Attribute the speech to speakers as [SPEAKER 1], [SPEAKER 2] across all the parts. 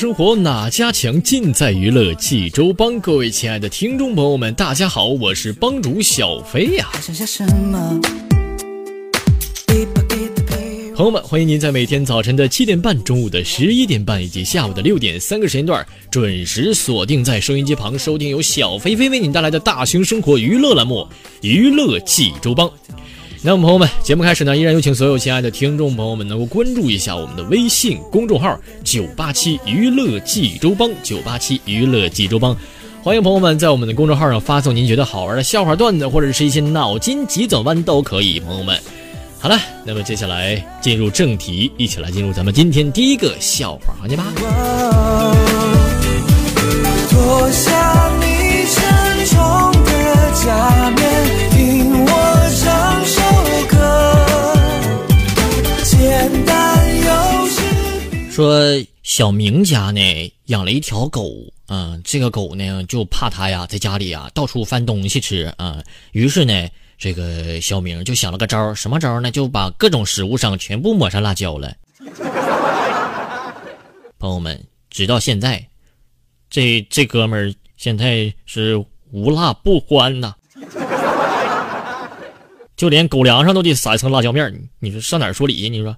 [SPEAKER 1] 生活哪家强？尽在娱乐济州帮。各位亲爱的听众朋友们，大家好，我是帮主小飞呀。朋友们，欢迎您在每天早晨的七点半、中午的十一点半以及下午的六点三个时间段，准时锁定在收音机旁，收听由小飞飞为您带来的大型生活娱乐栏目《娱乐济州帮》。那么，朋友们，节目开始呢，依然有请所有亲爱的听众朋友们能够关注一下我们的微信公众号“九八七娱乐济州帮”，九八七娱乐济州帮，欢迎朋友们在我们的公众号上发送您觉得好玩的笑话段子，或者是一些脑筋急转弯都可以。朋友们，好了，那么接下来进入正题，一起来进入咱们今天第一个笑话环节吧。脱下说小明家呢养了一条狗，嗯，这个狗呢就怕他呀在家里呀到处翻东西吃啊，于是呢这个小明就想了个招什么招呢？就把各种食物上全部抹上辣椒了。朋友们，直到现在，这这哥们儿现在是无辣不欢呐，就连狗粮上都得撒一层辣椒面你说上哪儿说理去？你说？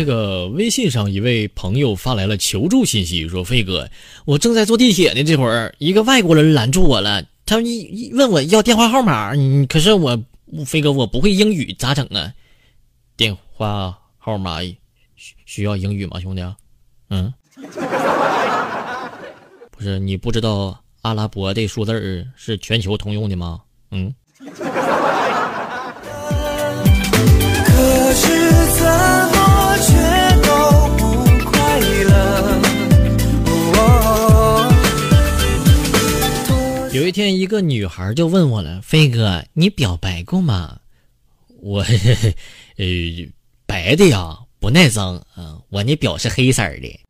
[SPEAKER 1] 这个微信上一位朋友发来了求助信息，说：“飞哥，我正在坐地铁呢，这会儿一个外国人拦住我了，他一问我要电话号码，你可是我飞哥我不会英语，咋整啊？电话号码需需要英语吗，兄弟？嗯，不是你不知道阿拉伯的数字是全球通用的吗？嗯。”有一天，一个女孩就问我了：“飞哥，你表白过吗？”我，呃，白的呀，不耐脏啊。我那表是黑色的。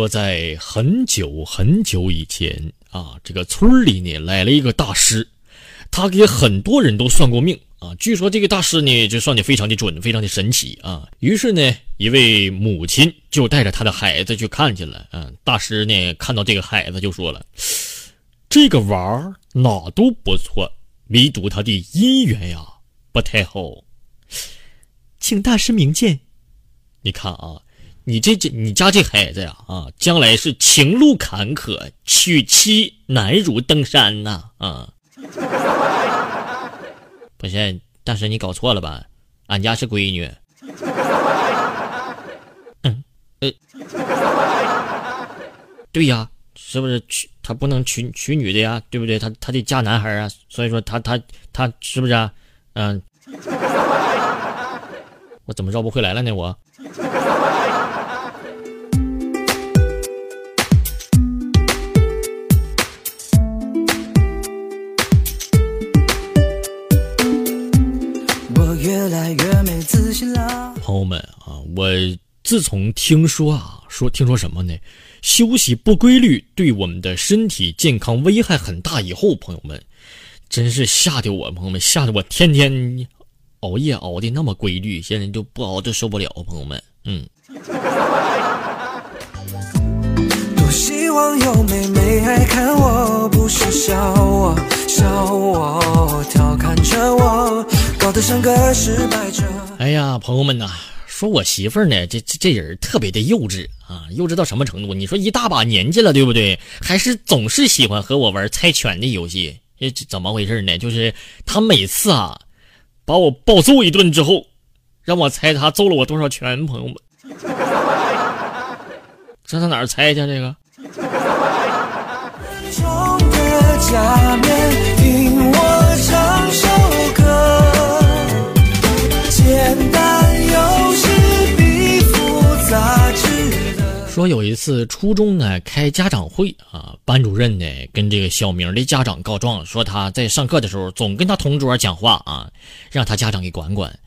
[SPEAKER 1] 说在很久很久以前。啊，这个村里呢来了一个大师，他给很多人都算过命啊。据说这个大师呢就算的非常的准，非常的神奇啊。于是呢，一位母亲就带着他的孩子去看去了。嗯，大师呢看到这个孩子就说了：“这个娃儿哪都不错，唯独他的姻缘呀不太好，请大师明鉴。”你看啊。你这这你家这孩子呀啊，将来是情路坎坷，娶妻难如登山呐啊！不是大师，你搞错了吧？俺家是闺女。嗯呃，对呀，是不是娶他不能娶娶女的呀？对不对？他他得嫁男孩啊，所以说他他他是不是啊？嗯，我怎么绕不回来了呢？我。自从听说啊，说听说什么呢？休息不规律对我们的身体健康危害很大。以后朋友们，真是吓得我，朋友们吓得我天天熬夜熬的那么规律，现在就不熬就受不了。朋友们，嗯。多希望有妹妹爱看我，不是笑我，笑我，调侃着我。搞得像个失败者。哎呀，朋友们呐，说我媳妇儿呢，这这这人特别的幼稚啊，幼稚到什么程度？你说一大把年纪了，对不对？还是总是喜欢和我玩猜拳的游戏。这怎么回事呢？就是他每次啊，把我暴揍一顿之后，让我猜他揍了我多少拳。朋友们，这上哪猜去？这个。说有一次初中呢开家长会啊，班主任呢跟这个小明的家长告状，说他在上课的时候总跟他同桌讲话啊，让他家长给管管。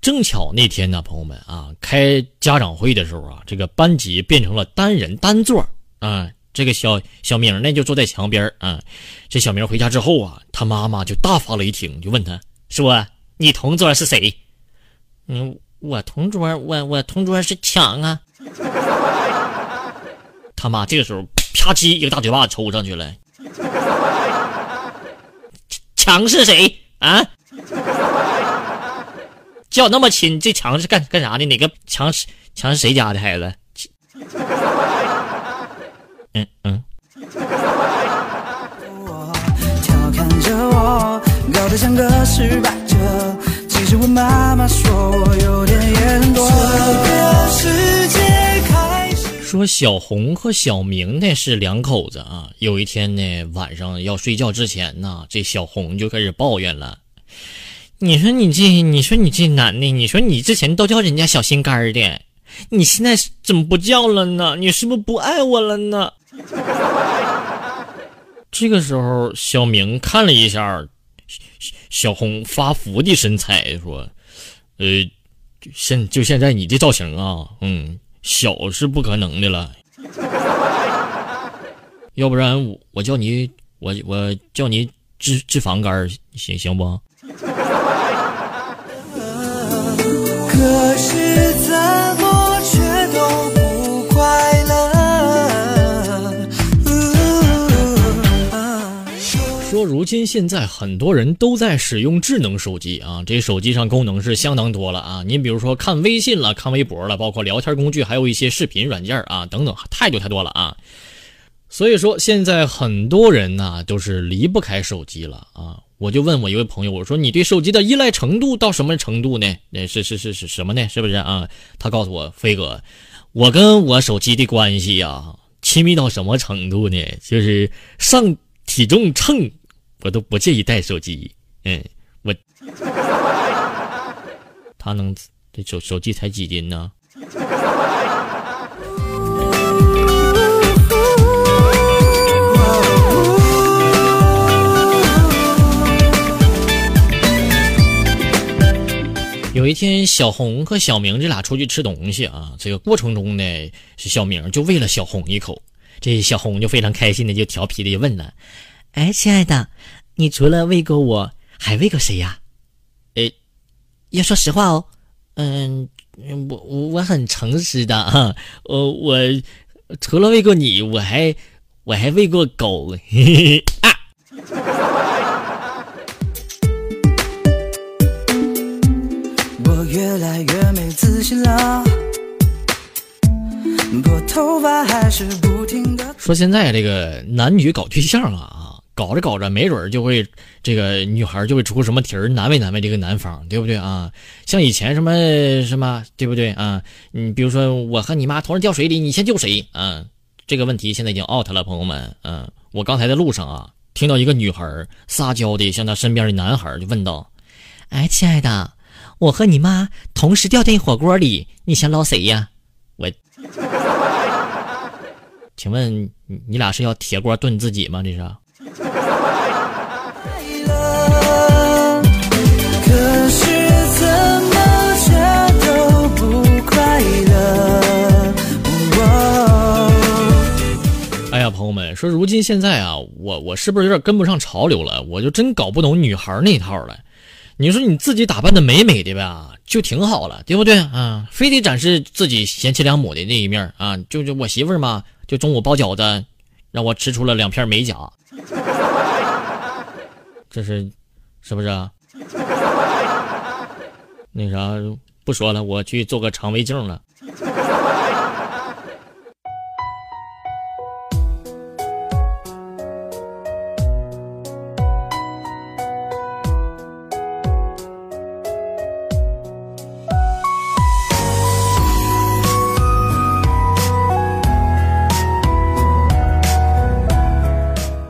[SPEAKER 1] 正巧那天呢，朋友们啊，开家长会的时候啊，这个班级变成了单人单座啊，这个小小明呢就坐在墙边啊。这小明回家之后啊，他妈妈就大发雷霆，就问他说：“你同桌是谁？”“嗯，我同桌，我我同桌是强啊。”他妈这个时候啪叽一个大嘴巴子抽上去了。强是谁啊？叫那么亲，这强是干干啥的？哪个强是强是谁家的孩子？嗯嗯。其实我妈妈说我有点眼多。说小红和小明呢是两口子啊。有一天呢，晚上要睡觉之前呢，这小红就开始抱怨了。你说你这，你说你这男的，你说你之前都叫人家小心肝的，你现在怎么不叫了呢？你是不是不爱我了呢？这个时候，小明看了一下小红发福的身材，说：“呃，现就现在你这造型啊，嗯。”小是不可能的了，要不然我我叫你我我叫你脂脂肪肝行行不？如今现在很多人都在使用智能手机啊，这手机上功能是相当多了啊。您比如说看微信了，看微博了，包括聊天工具，还有一些视频软件啊等等，太多太多了啊。所以说现在很多人呢都是离不开手机了啊。我就问我一位朋友，我说你对手机的依赖程度到什么程度呢？那是是是是什么呢？是不是啊？他告诉我，飞哥，我跟我手机的关系呀，亲密到什么程度呢？就是上体重秤。我都不介意带手机，嗯，我 他能这手手机才几斤呢？有一天，小红和小明这俩出去吃东西啊，这个过程中呢，小明就喂了小红一口，这小红就非常开心的就调皮的就问了。哎，亲爱的，你除了喂过我，还喂过谁呀？哎，要说实话哦，嗯，我我我很诚实的啊，我我除了喂过你，我还我还喂过狗。啊！我越来越没自信了，拨头发还是不停的。说现在这个男女搞对象啊。搞着搞着，没准就会这个女孩就会出什么题儿，难为难为这个男方，对不对啊？像以前什么什么，对不对啊？你比如说，我和你妈同时掉水里，你先救谁啊？这个问题现在已经 out 了，朋友们。嗯，我刚才在路上啊，听到一个女孩撒娇的向她身边的男孩就问道：“哎，亲爱的，我和你妈同时掉进火锅里，你先捞谁呀？”我，请问你俩是要铁锅炖自己吗？这是？可是怎么却都不快乐？哎呀，朋友们，说如今现在啊，我我是不是有点跟不上潮流了？我就真搞不懂女孩那套了。你说你自己打扮的美美的吧，就挺好了，对不对？啊，非得展示自己贤妻良母的那一面啊。就就我媳妇嘛，就中午包饺子让我吃出了两片美甲。这是是不是？啊 那啥，不说了，我去做个肠胃镜了。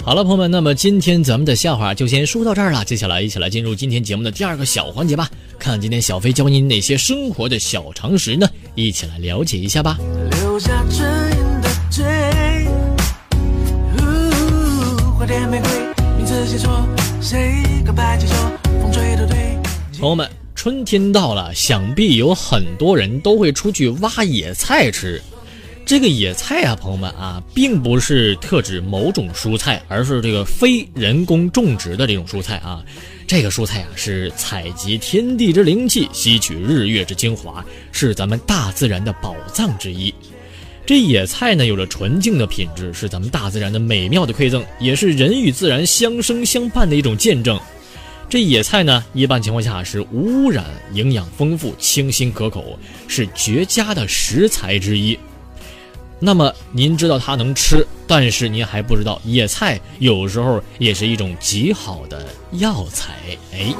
[SPEAKER 1] 好了，朋友们，那么今天咱们的笑话就先说到这儿了。接下来，一起来进入今天节目的第二个小环节吧。看今天小飞教您哪些生活的小常识呢？一起来了解一下吧。朋友们，春天到了，想必有很多人都会出去挖野菜吃。这个野菜啊，朋友们啊，并不是特指某种蔬菜，而是这个非人工种植的这种蔬菜啊。这个蔬菜啊，是采集天地之灵气，吸取日月之精华，是咱们大自然的宝藏之一。这野菜呢，有着纯净的品质，是咱们大自然的美妙的馈赠，也是人与自然相生相伴的一种见证。这野菜呢，一般情况下是无污染、营养丰富、清新可口，是绝佳的食材之一。那么您知道它能吃，但是您还不知道野菜有时候也是一种极好的药材。哎，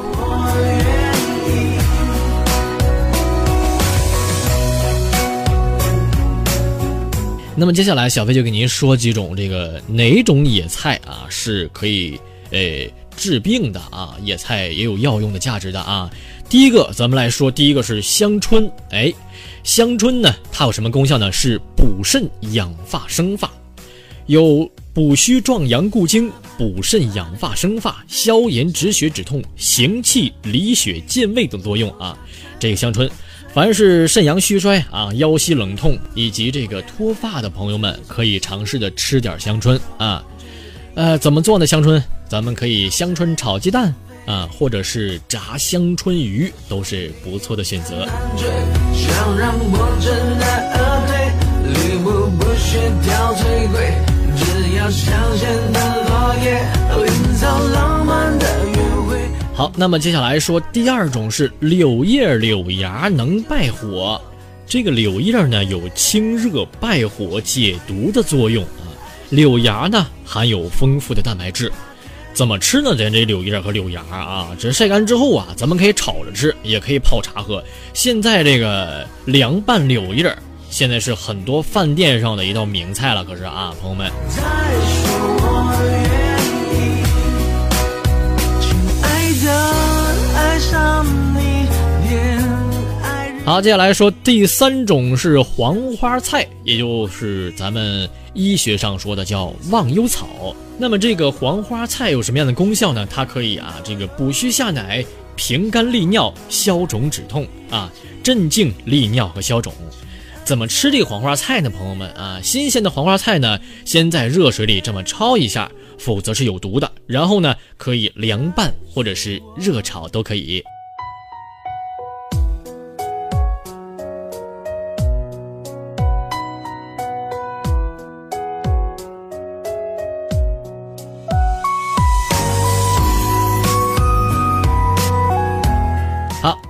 [SPEAKER 1] 那么接下来小飞就给您说几种这个哪种野菜啊是可以诶治病的啊，野菜也有药用的价值的啊。第一个，咱们来说，第一个是香椿。哎，香椿呢，它有什么功效呢？是补肾、养发、生发，有补虚壮阳、固精、补肾养发、生发、消炎止血止痛、行气理血健胃等作用啊。这个香椿，凡是肾阳虚衰啊、腰膝冷痛以及这个脱发的朋友们，可以尝试的吃点香椿啊。呃，怎么做呢？香椿，咱们可以香椿炒鸡蛋。啊，或者是炸香椿鱼都是不错的选择。好，那么接下来说第二种是柳叶柳芽能败火。这个柳叶呢有清热败火解毒的作用啊，柳芽呢含有丰富的蛋白质。怎么吃呢？咱这柳叶和柳芽啊，这晒干之后啊，咱们可以炒着吃，也可以泡茶喝。现在这个凉拌柳叶，现在是很多饭店上的一道名菜了。可是啊，朋友们。亲爱的，爱上你好，接下来说第三种是黄花菜，也就是咱们医学上说的叫忘忧草。那么这个黄花菜有什么样的功效呢？它可以啊，这个补虚下奶、平肝利尿、消肿止痛啊，镇静利尿和消肿。怎么吃这个黄花菜呢？朋友们啊，新鲜的黄花菜呢，先在热水里这么焯一下，否则是有毒的。然后呢，可以凉拌或者是热炒都可以。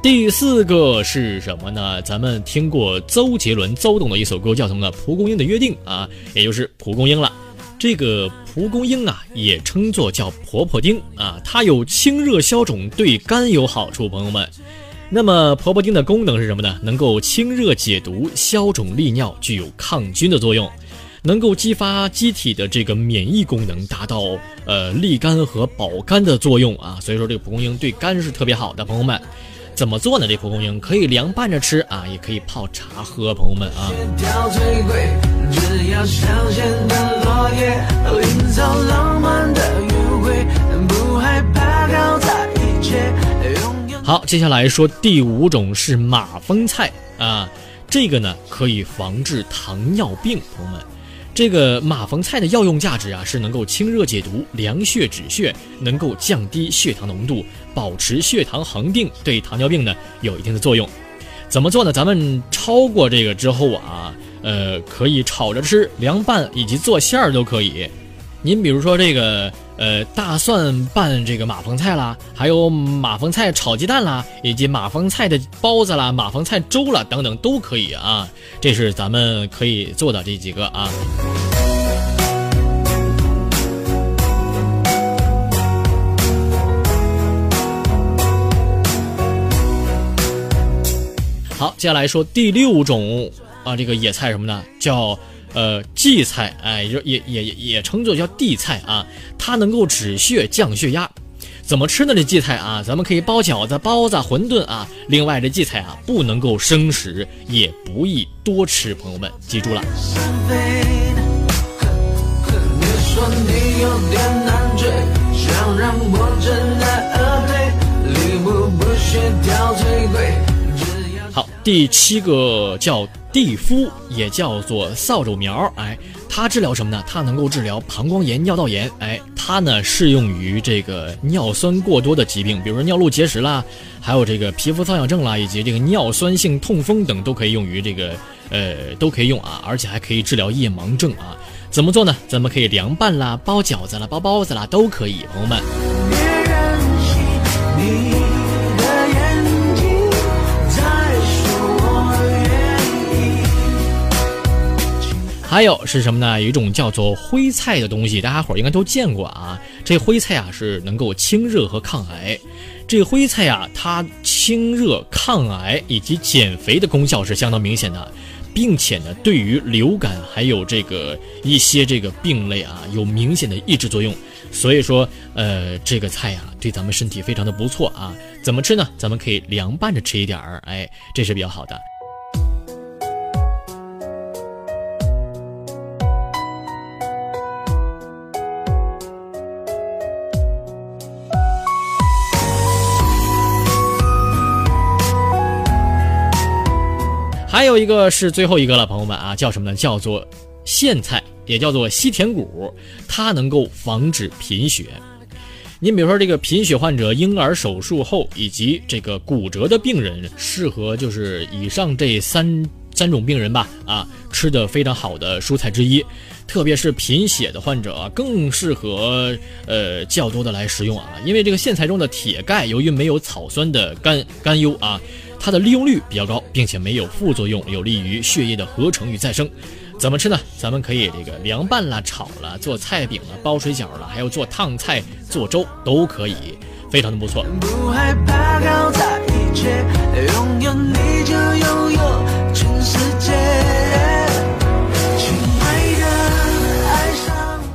[SPEAKER 1] 第四个是什么呢？咱们听过周杰伦周董的一首歌，叫什么呢？蒲公英的约定啊，也就是蒲公英了。这个蒲公英啊，也称作叫婆婆丁啊，它有清热消肿，对肝有好处。朋友们，那么婆婆丁的功能是什么呢？能够清热解毒、消肿利尿，具有抗菌的作用，能够激发机体的这个免疫功能，达到呃利肝和保肝的作用啊。所以说，这个蒲公英对肝是特别好的，朋友们。怎么做呢？这蒲公英可以凉拌着吃啊，也可以泡茶喝。朋友们啊，好，接下来说第五种是马蜂菜啊，这个呢可以防治糖尿病。朋友们，这个马蜂菜的药用价值啊，是能够清热解毒、凉血止血，能够降低血糖浓度，保持血糖恒定，对糖尿病呢有一定的作用。怎么做呢？咱们焯过这个之后啊，呃，可以炒着吃、凉拌以及做馅儿都可以。您比如说这个。呃，大蒜拌这个马蜂菜啦，还有马蜂菜炒鸡蛋啦，以及马蜂菜的包子啦、马蜂菜粥啦等等都可以啊。这是咱们可以做的这几个啊。好，接下来说第六种啊，这个野菜什么呢？叫。呃，荠菜，哎，也也也也称作叫地菜啊，它能够止血降血压。怎么吃呢？这荠菜啊，咱们可以包饺子、包子、馄饨啊。另外，这荠菜啊，不能够生食，也不宜多吃。朋友们，记住了。好，第七个叫。地肤也叫做扫帚苗，哎，它治疗什么呢？它能够治疗膀胱炎、尿道炎，哎，它呢适用于这个尿酸过多的疾病，比如说尿路结石啦，还有这个皮肤瘙痒症啦，以及这个尿酸性痛风等都可以用于这个，呃，都可以用啊，而且还可以治疗夜盲症啊。怎么做呢？咱们可以凉拌啦，包饺子啦，包包子啦，都可以，朋友们。还有是什么呢？有一种叫做灰菜的东西，大家伙儿应该都见过啊。这灰菜啊是能够清热和抗癌。这灰菜啊，它清热抗癌以及减肥的功效是相当明显的，并且呢，对于流感还有这个一些这个病类啊，有明显的抑制作用。所以说，呃，这个菜呀，对咱们身体非常的不错啊。怎么吃呢？咱们可以凉拌着吃一点儿，哎，这是比较好的。还有一个是最后一个了，朋友们啊，叫什么呢？叫做苋菜，也叫做西田谷，它能够防止贫血。您比如说这个贫血患者、婴儿手术后以及这个骨折的病人，适合就是以上这三三种病人吧，啊，吃的非常好的蔬菜之一。特别是贫血的患者，更适合呃较多的来食用啊，因为这个苋菜中的铁钙，由于没有草酸的甘甘油啊。它的利用率比较高，并且没有副作用，有利于血液的合成与再生。怎么吃呢？咱们可以这个凉拌啦、炒了、做菜饼了、包水饺了，还有做烫菜、做粥都可以，非常的不错。不害怕搞砸一切，拥有你就拥有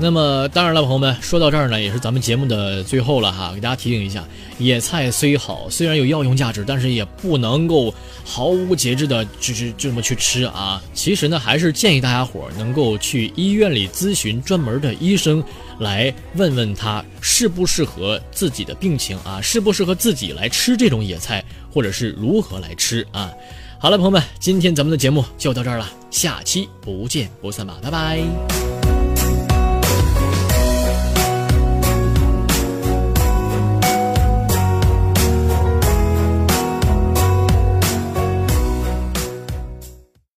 [SPEAKER 1] 那么当然了，朋友们，说到这儿呢，也是咱们节目的最后了哈，给大家提醒一下，野菜虽好，虽然有药用价值，但是也不能够毫无节制的，就是就这么去吃啊。其实呢，还是建议大家伙能够去医院里咨询专门的医生，来问问他适不适合自己的病情啊，适不适合自己来吃这种野菜，或者是如何来吃啊。好了，朋友们，今天咱们的节目就到这儿了，下期不见不散吧，拜拜。